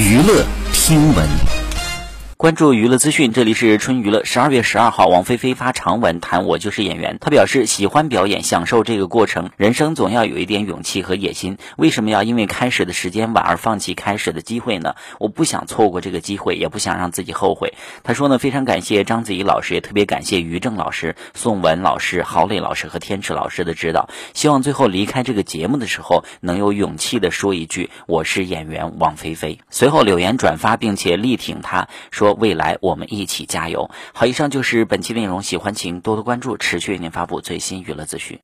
娱乐听闻。关注娱乐资讯，这里是春娱乐。十二月十二号，王菲菲发长文谈我就是演员。她表示喜欢表演，享受这个过程。人生总要有一点勇气和野心。为什么要因为开始的时间晚而放弃开始的机会呢？我不想错过这个机会，也不想让自己后悔。她说呢，非常感谢章子怡老师，也特别感谢于正老师、宋文老师、郝磊老师和天池老师的指导。希望最后离开这个节目的时候，能有勇气的说一句：“我是演员王菲菲。”随后留言转发并且力挺她说，未来我们一起加油！好，以上就是本期内容，喜欢请多多关注，持续为您发布最新娱乐资讯。